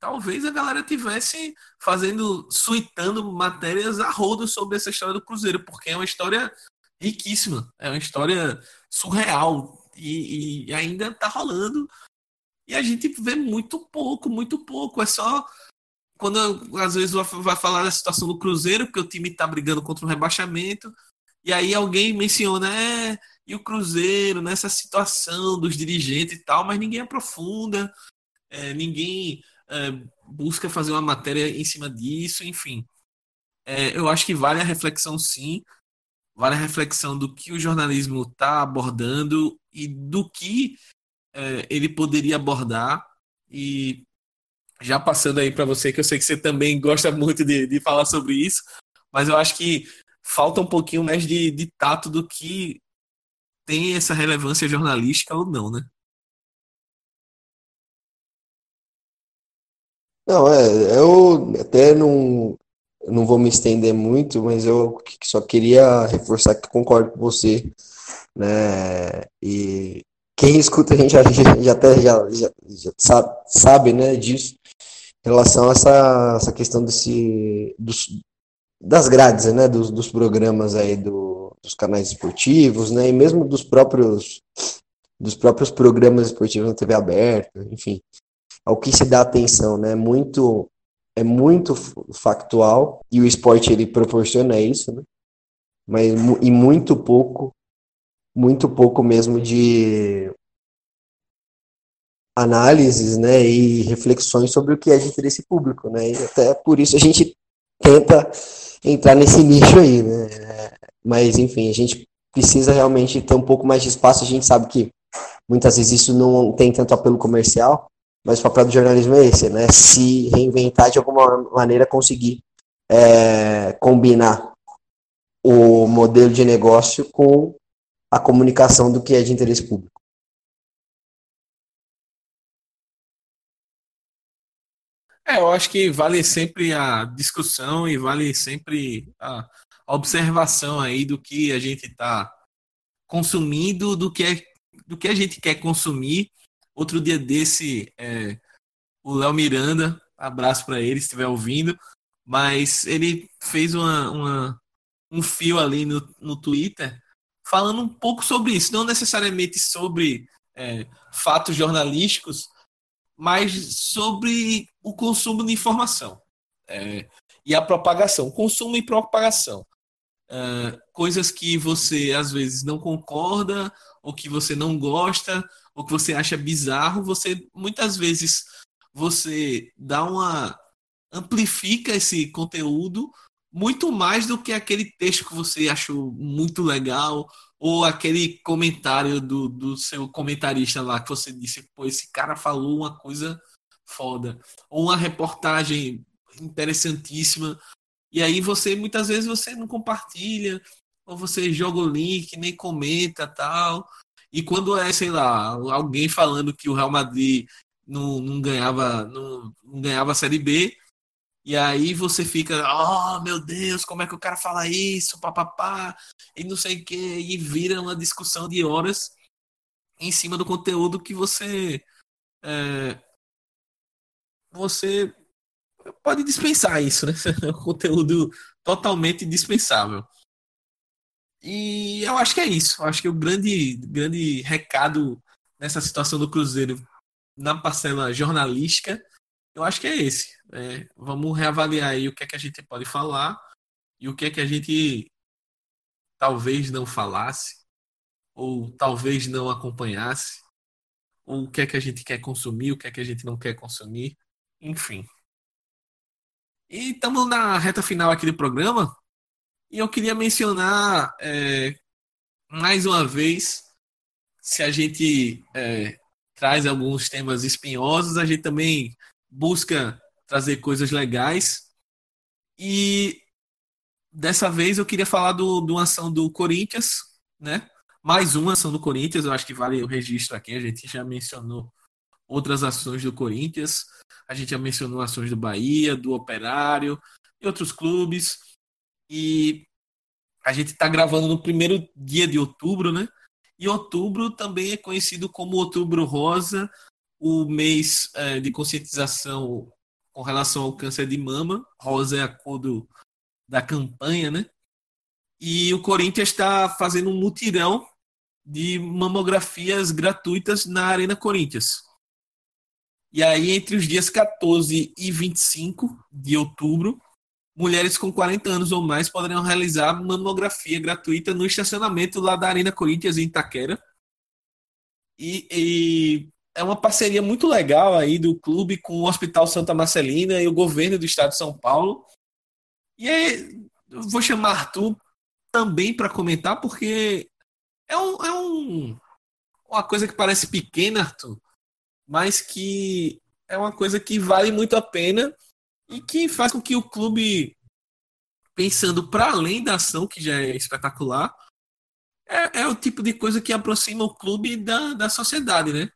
talvez a galera tivesse fazendo, suitando matérias a rodo sobre essa história do Cruzeiro, porque é uma história riquíssima, é uma história surreal e, e ainda tá rolando. E a gente vê muito pouco, muito pouco, é só quando às vezes vai falar da situação do Cruzeiro, porque o time tá brigando contra o rebaixamento, e aí alguém menciona, é, e o Cruzeiro nessa situação dos dirigentes e tal, mas ninguém aprofunda, é, ninguém é, busca fazer uma matéria em cima disso, enfim. É, eu acho que vale a reflexão sim, vale a reflexão do que o jornalismo está abordando e do que é, ele poderia abordar. E já passando aí para você, que eu sei que você também gosta muito de, de falar sobre isso, mas eu acho que falta um pouquinho mais de, de tato do que tem essa relevância jornalística ou não, né? Não, é, eu até não, não vou me estender muito, mas eu só queria reforçar que concordo com você, né? E quem escuta a gente já, já até já, já, já sabe, sabe, né, disso, em relação a essa, essa questão desse, dos, das grades, né, dos, dos programas aí do, dos canais esportivos, né, e mesmo dos próprios dos próprios programas esportivos na TV aberta, enfim, ao que se dá atenção, né, muito é muito factual e o esporte ele proporciona isso, né, mas e muito pouco muito pouco mesmo de análises, né, e reflexões sobre o que é de interesse público, né, e até por isso a gente tenta entrar nesse nicho aí, né, mas enfim, a gente precisa realmente ter um pouco mais de espaço, a gente sabe que muitas vezes isso não tem tanto apelo comercial, mas o papel do jornalismo é esse, né, se reinventar de alguma maneira, conseguir é, combinar o modelo de negócio com a comunicação do que é de interesse público. É, eu acho que vale sempre a discussão e vale sempre a observação aí do que a gente está consumindo, do que, é, do que a gente quer consumir. Outro dia desse, é, o Léo Miranda, abraço para ele se estiver ouvindo, mas ele fez uma, uma, um fio ali no, no Twitter falando um pouco sobre isso, não necessariamente sobre é, fatos jornalísticos, mas sobre o consumo de informação é, e a propagação, consumo e propagação. É, coisas que você às vezes não concorda, ou que você não gosta, ou que você acha bizarro, você muitas vezes você dá uma amplifica esse conteúdo muito mais do que aquele texto que você achou muito legal ou aquele comentário do, do seu comentarista lá que você disse, pô, esse cara falou uma coisa foda. Ou uma reportagem interessantíssima. E aí você, muitas vezes, você não compartilha, ou você joga o link, nem comenta tal. E quando é, sei lá, alguém falando que o Real Madrid não, não ganhava não, não ganhava a Série B, e aí você fica, oh meu Deus, como é que o cara fala isso, papapá, e não sei o que, e vira uma discussão de horas em cima do conteúdo que você. É, você pode dispensar isso, né? [LAUGHS] É um conteúdo totalmente dispensável. E eu acho que é isso. Eu acho que o grande, grande recado nessa situação do Cruzeiro na parcela jornalística eu acho que é esse. É, vamos reavaliar aí o que é que a gente pode falar e o que é que a gente talvez não falasse, ou talvez não acompanhasse, ou o que é que a gente quer consumir, o que é que a gente não quer consumir, enfim. E estamos na reta final aqui do programa, e eu queria mencionar é, mais uma vez, se a gente é, traz alguns temas espinhosos, a gente também busca trazer coisas legais. E dessa vez eu queria falar do, de uma ação do Corinthians, né? Mais uma ação do Corinthians, eu acho que vale o registro aqui. A gente já mencionou outras ações do Corinthians, a gente já mencionou ações do Bahia, do Operário e outros clubes. E a gente está gravando no primeiro dia de outubro, né? E outubro também é conhecido como Outubro Rosa o mês é, de conscientização com relação ao câncer de mama. Rosa é a cor do, da campanha, né? E o Corinthians está fazendo um mutirão de mamografias gratuitas na Arena Corinthians. E aí, entre os dias 14 e 25 de outubro, mulheres com 40 anos ou mais poderão realizar mamografia gratuita no estacionamento lá da Arena Corinthians, em Itaquera. E, e é uma parceria muito legal aí do clube com o Hospital Santa Marcelina e o governo do estado de São Paulo. E aí, eu vou chamar Arthur também para comentar, porque é, um, é um, uma coisa que parece pequena, Arthur, mas que é uma coisa que vale muito a pena e que faz com que o clube, pensando para além da ação, que já é espetacular, é, é, o tipo de coisa que aproxima o clube da, da sociedade, né?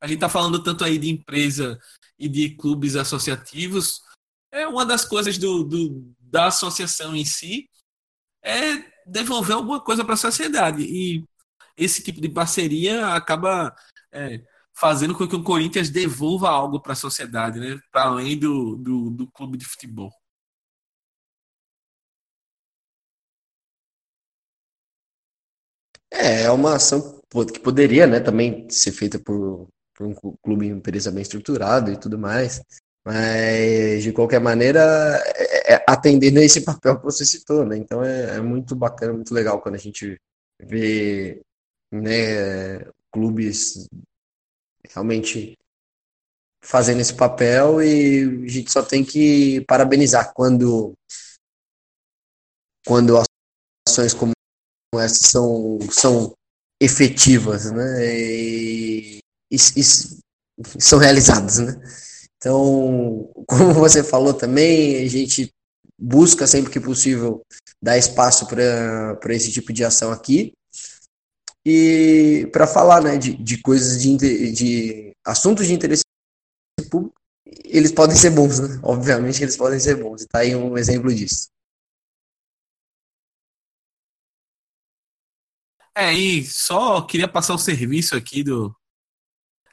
A gente está falando tanto aí de empresa e de clubes associativos. É uma das coisas do, do, da associação em si é devolver alguma coisa para a sociedade. E esse tipo de parceria acaba é, fazendo com que o Corinthians devolva algo para a sociedade, né? para além do, do, do clube de futebol. É, é uma ação que poderia, né, também ser feita por, por um clube empresa bem estruturado e tudo mais. Mas, de qualquer maneira, é, é, atendendo a esse [LAUGHS] papel que você citou, né? Então é, é, muito bacana, muito legal quando a gente vê né, clubes realmente fazendo esse papel e a gente só tem que parabenizar quando quando ações como essas são, são efetivas, né? E, são realizadas, né? Então, [LAUGHS] como você falou também, a gente busca sempre que possível dar espaço para esse tipo de ação aqui. E para falar né, de, de coisas de, de assuntos de interesse público, eles podem ser bons, né? [LAUGHS] Obviamente eles podem ser bons. E tá aí um exemplo disso. É, e só queria passar o serviço aqui do.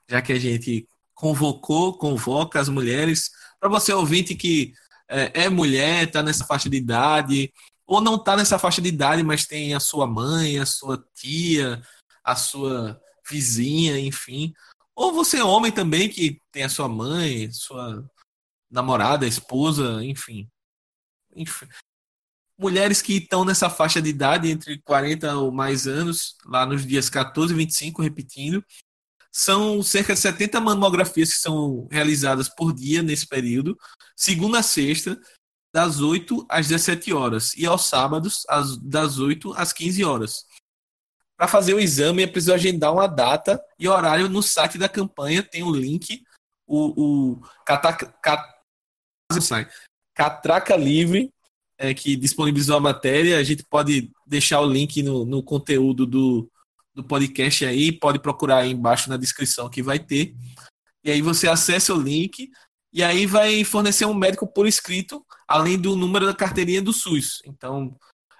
Já que a gente convocou, convoca as mulheres, para você ouvinte que é, é mulher, está nessa faixa de idade, ou não está nessa faixa de idade, mas tem a sua mãe, a sua tia, a sua vizinha, enfim. Ou você é homem também que tem a sua mãe, sua namorada, esposa, enfim. enfim mulheres que estão nessa faixa de idade, entre 40 ou mais anos, lá nos dias 14 e 25, repetindo. São cerca de 70 mamografias que são realizadas por dia nesse período, segunda a sexta, das 8 às 17 horas, e aos sábados, das 8 às 15 horas. Para fazer o exame, é preciso agendar uma data e horário no site da campanha, tem o link, o, o Cataca, Catraca Livre é, que disponibilizou a matéria. A gente pode deixar o link no, no conteúdo do, do podcast aí, pode procurar aí embaixo na descrição que vai ter. E aí você acessa o link e aí vai fornecer um médico por escrito, além do número da carteirinha do SUS. Então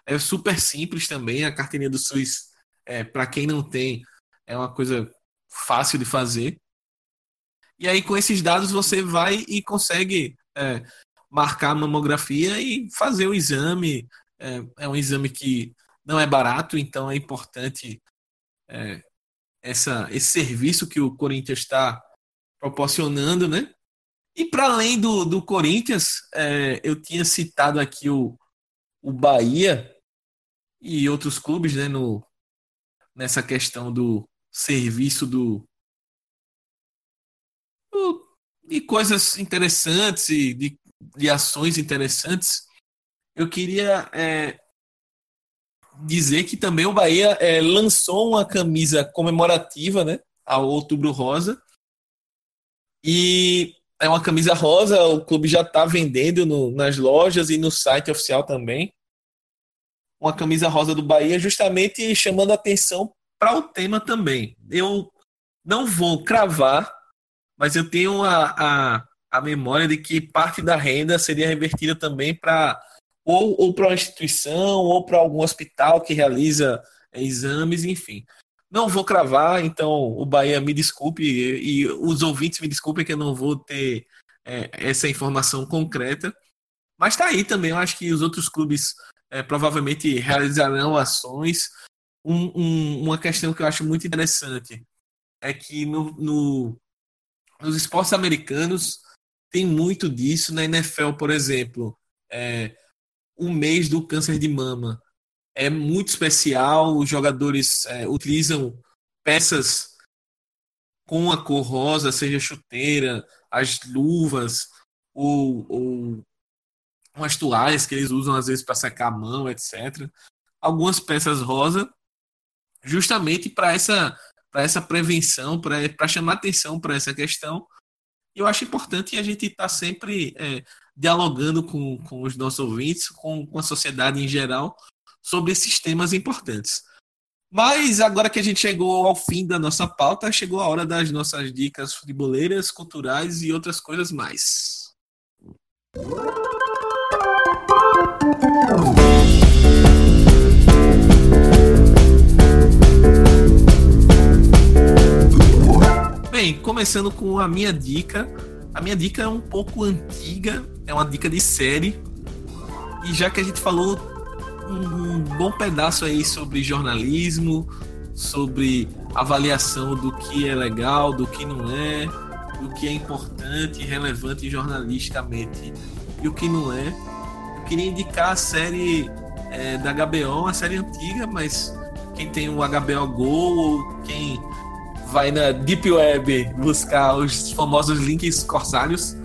é super simples também. A carteirinha do SUS, é, para quem não tem, é uma coisa fácil de fazer. E aí, com esses dados, você vai e consegue é, marcar a mamografia e fazer o exame. É, é um exame que não é barato, então é importante é, essa, esse serviço que o Corinthians está proporcionando, né? E para além do, do Corinthians, é, eu tinha citado aqui o, o Bahia e outros clubes, né? No, nessa questão do serviço do, do de coisas interessantes e de de ações interessantes, eu queria é, dizer que também o Bahia é, lançou uma camisa comemorativa né, ao Outubro Rosa. E é uma camisa rosa, o clube já está vendendo no, nas lojas e no site oficial também. Uma camisa rosa do Bahia, justamente chamando atenção para o tema também. Eu não vou cravar, mas eu tenho a, a, a memória de que parte da renda seria revertida também para ou, ou para uma instituição ou para algum hospital que realiza é, exames, enfim. Não vou cravar, então o Bahia me desculpe e, e os ouvintes me desculpem que eu não vou ter é, essa informação concreta. Mas está aí também, eu acho que os outros clubes é, provavelmente realizarão ações. Um, um, uma questão que eu acho muito interessante é que no, no, nos esportes americanos tem muito disso na NFL, por exemplo. É, o mês do câncer de mama é muito especial. Os jogadores é, utilizam peças com a cor rosa, seja chuteira, as luvas, ou, ou umas toalhas que eles usam às vezes para secar a mão, etc. Algumas peças rosa, justamente para essa, essa prevenção, para chamar atenção para essa questão eu acho importante a gente estar tá sempre é, dialogando com, com os nossos ouvintes, com, com a sociedade em geral, sobre esses temas importantes. Mas agora que a gente chegou ao fim da nossa pauta, chegou a hora das nossas dicas futeboleiras, culturais e outras coisas mais. Bem, começando com a minha dica. A minha dica é um pouco antiga, é uma dica de série. E já que a gente falou um bom pedaço aí sobre jornalismo, sobre avaliação do que é legal, do que não é, do que é importante relevante jornalisticamente e o que não é. Eu queria indicar a série é, da HBO, uma série antiga, mas quem tem o HBO Go ou quem vai na Deep Web buscar os famosos links corsários,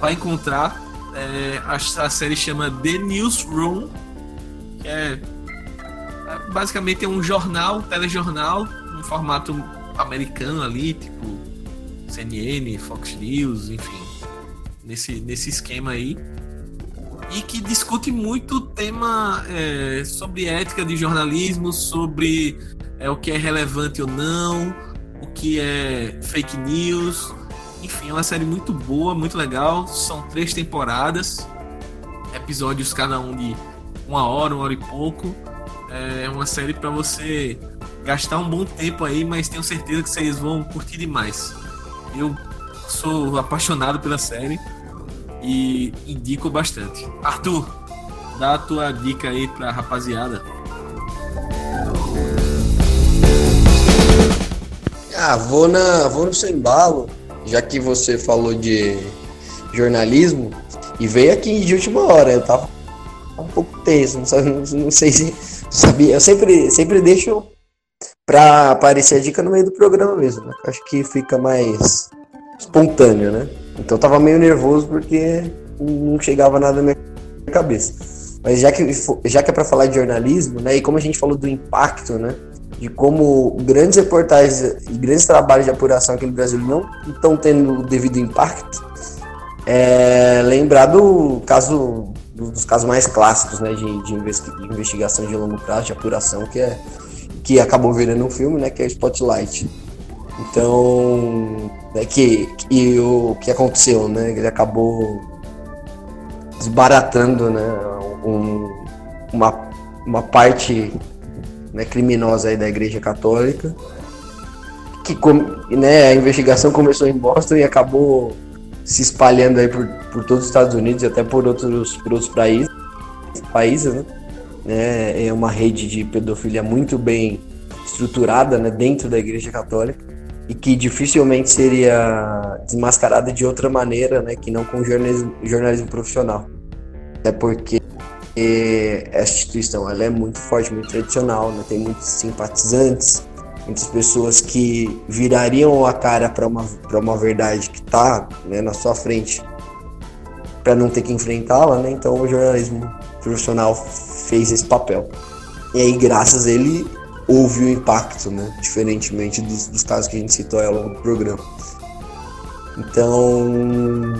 vai encontrar. É, a, a, série chama The Newsroom, que é, é basicamente é um jornal, telejornal, um formato americano ali, tipo CNN, Fox News, enfim, nesse, nesse esquema aí. E que discute muito tema é, sobre ética de jornalismo, sobre é, o que é relevante ou não, o que é fake news. Enfim, é uma série muito boa, muito legal. São três temporadas, episódios cada um de uma hora, uma hora e pouco. É uma série para você gastar um bom tempo aí, mas tenho certeza que vocês vão curtir demais. Eu sou apaixonado pela série e indico bastante. Arthur, dá a tua dica aí pra rapaziada. Ah, vou, na, vou no seu embalo, já que você falou de jornalismo e veio aqui de última hora. Eu tava um pouco tenso, não, não sei se sabia. Eu sempre, sempre deixo pra aparecer a dica no meio do programa mesmo. Né? Acho que fica mais espontâneo, né? Então eu tava meio nervoso porque não chegava nada na minha cabeça. Mas já que, já que é para falar de jornalismo, né? E como a gente falou do impacto, né? De como grandes reportagens e grandes trabalhos de apuração aqui no Brasil não estão tendo o devido impacto, é, lembrar do caso dos casos mais clássicos né, de, de, investigação de longo prazo, de apuração, que, é, que acabou virando um filme, né, que é Spotlight. Então, é que, que o que aconteceu, né? Ele acabou desbaratando né, um, uma, uma parte né, criminosa aí da Igreja Católica, que né, a investigação começou em Boston e acabou se espalhando aí por, por todos os Estados Unidos e até por outros, por outros países, países né? É, é uma rede de pedofilia muito bem estruturada né, dentro da Igreja Católica e que dificilmente seria desmascarada de outra maneira, né, que não com jornalismo, jornalismo profissional. Até porque essa instituição ela é muito forte, muito tradicional, né? tem muitos simpatizantes, muitas pessoas que virariam a cara para uma, uma verdade que está né, na sua frente para não ter que enfrentá-la, né? então o jornalismo profissional fez esse papel. E aí, graças a ele, houve o um impacto, né? diferentemente dos, dos casos que a gente citou ao longo do programa. Então,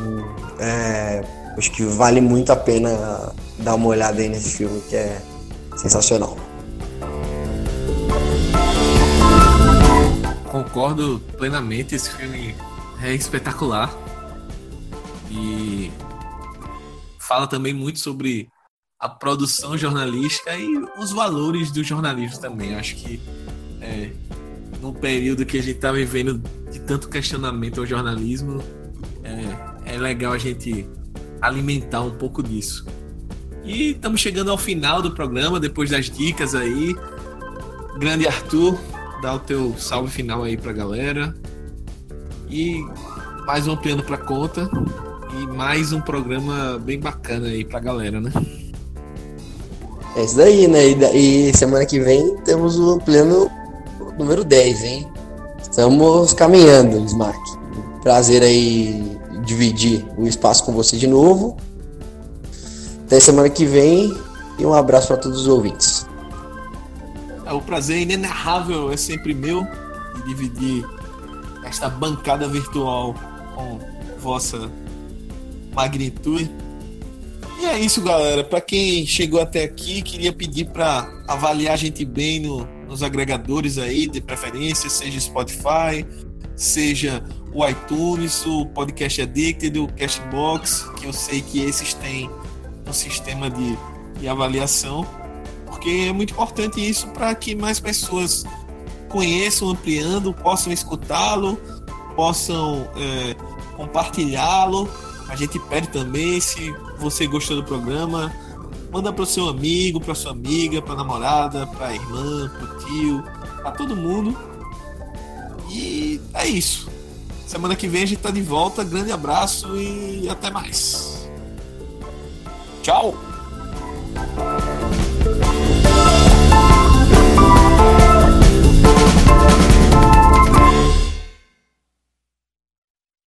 é, acho que vale muito a pena dar uma olhada aí nesse filme que é sensacional. Concordo plenamente, esse filme é espetacular e fala também muito sobre a produção jornalística e os valores do jornalismo também. Acho que é, no período que a gente está vivendo de tanto questionamento ao jornalismo, é, é legal a gente alimentar um pouco disso. E estamos chegando ao final do programa, depois das dicas aí. Grande Arthur, dá o teu salve final aí pra galera. E mais um ampliando pra conta. E mais um programa bem bacana aí pra galera, né? É isso daí, né? E, e semana que vem temos o pleno número 10, hein? Estamos caminhando, Smack. Prazer aí dividir o espaço com você de novo. Até semana que vem e um abraço para todos os ouvintes. É, o prazer inenarrável é sempre meu de dividir esta bancada virtual com vossa magnitude. E é isso, galera. Para quem chegou até aqui, queria pedir para avaliar a gente bem no, nos agregadores aí, de preferência, seja Spotify, seja o iTunes, o Podcast Addicted, o Cashbox, que eu sei que esses têm um sistema de e avaliação, porque é muito importante isso para que mais pessoas conheçam, ampliando, possam escutá-lo, possam é, compartilhá-lo. A gente pede também, se você gostou do programa, manda para o seu amigo, para sua amiga, para namorada, para irmã, para tio, para todo mundo. E é isso. Semana que vem a gente tá de volta. Grande abraço e até mais. Tchau!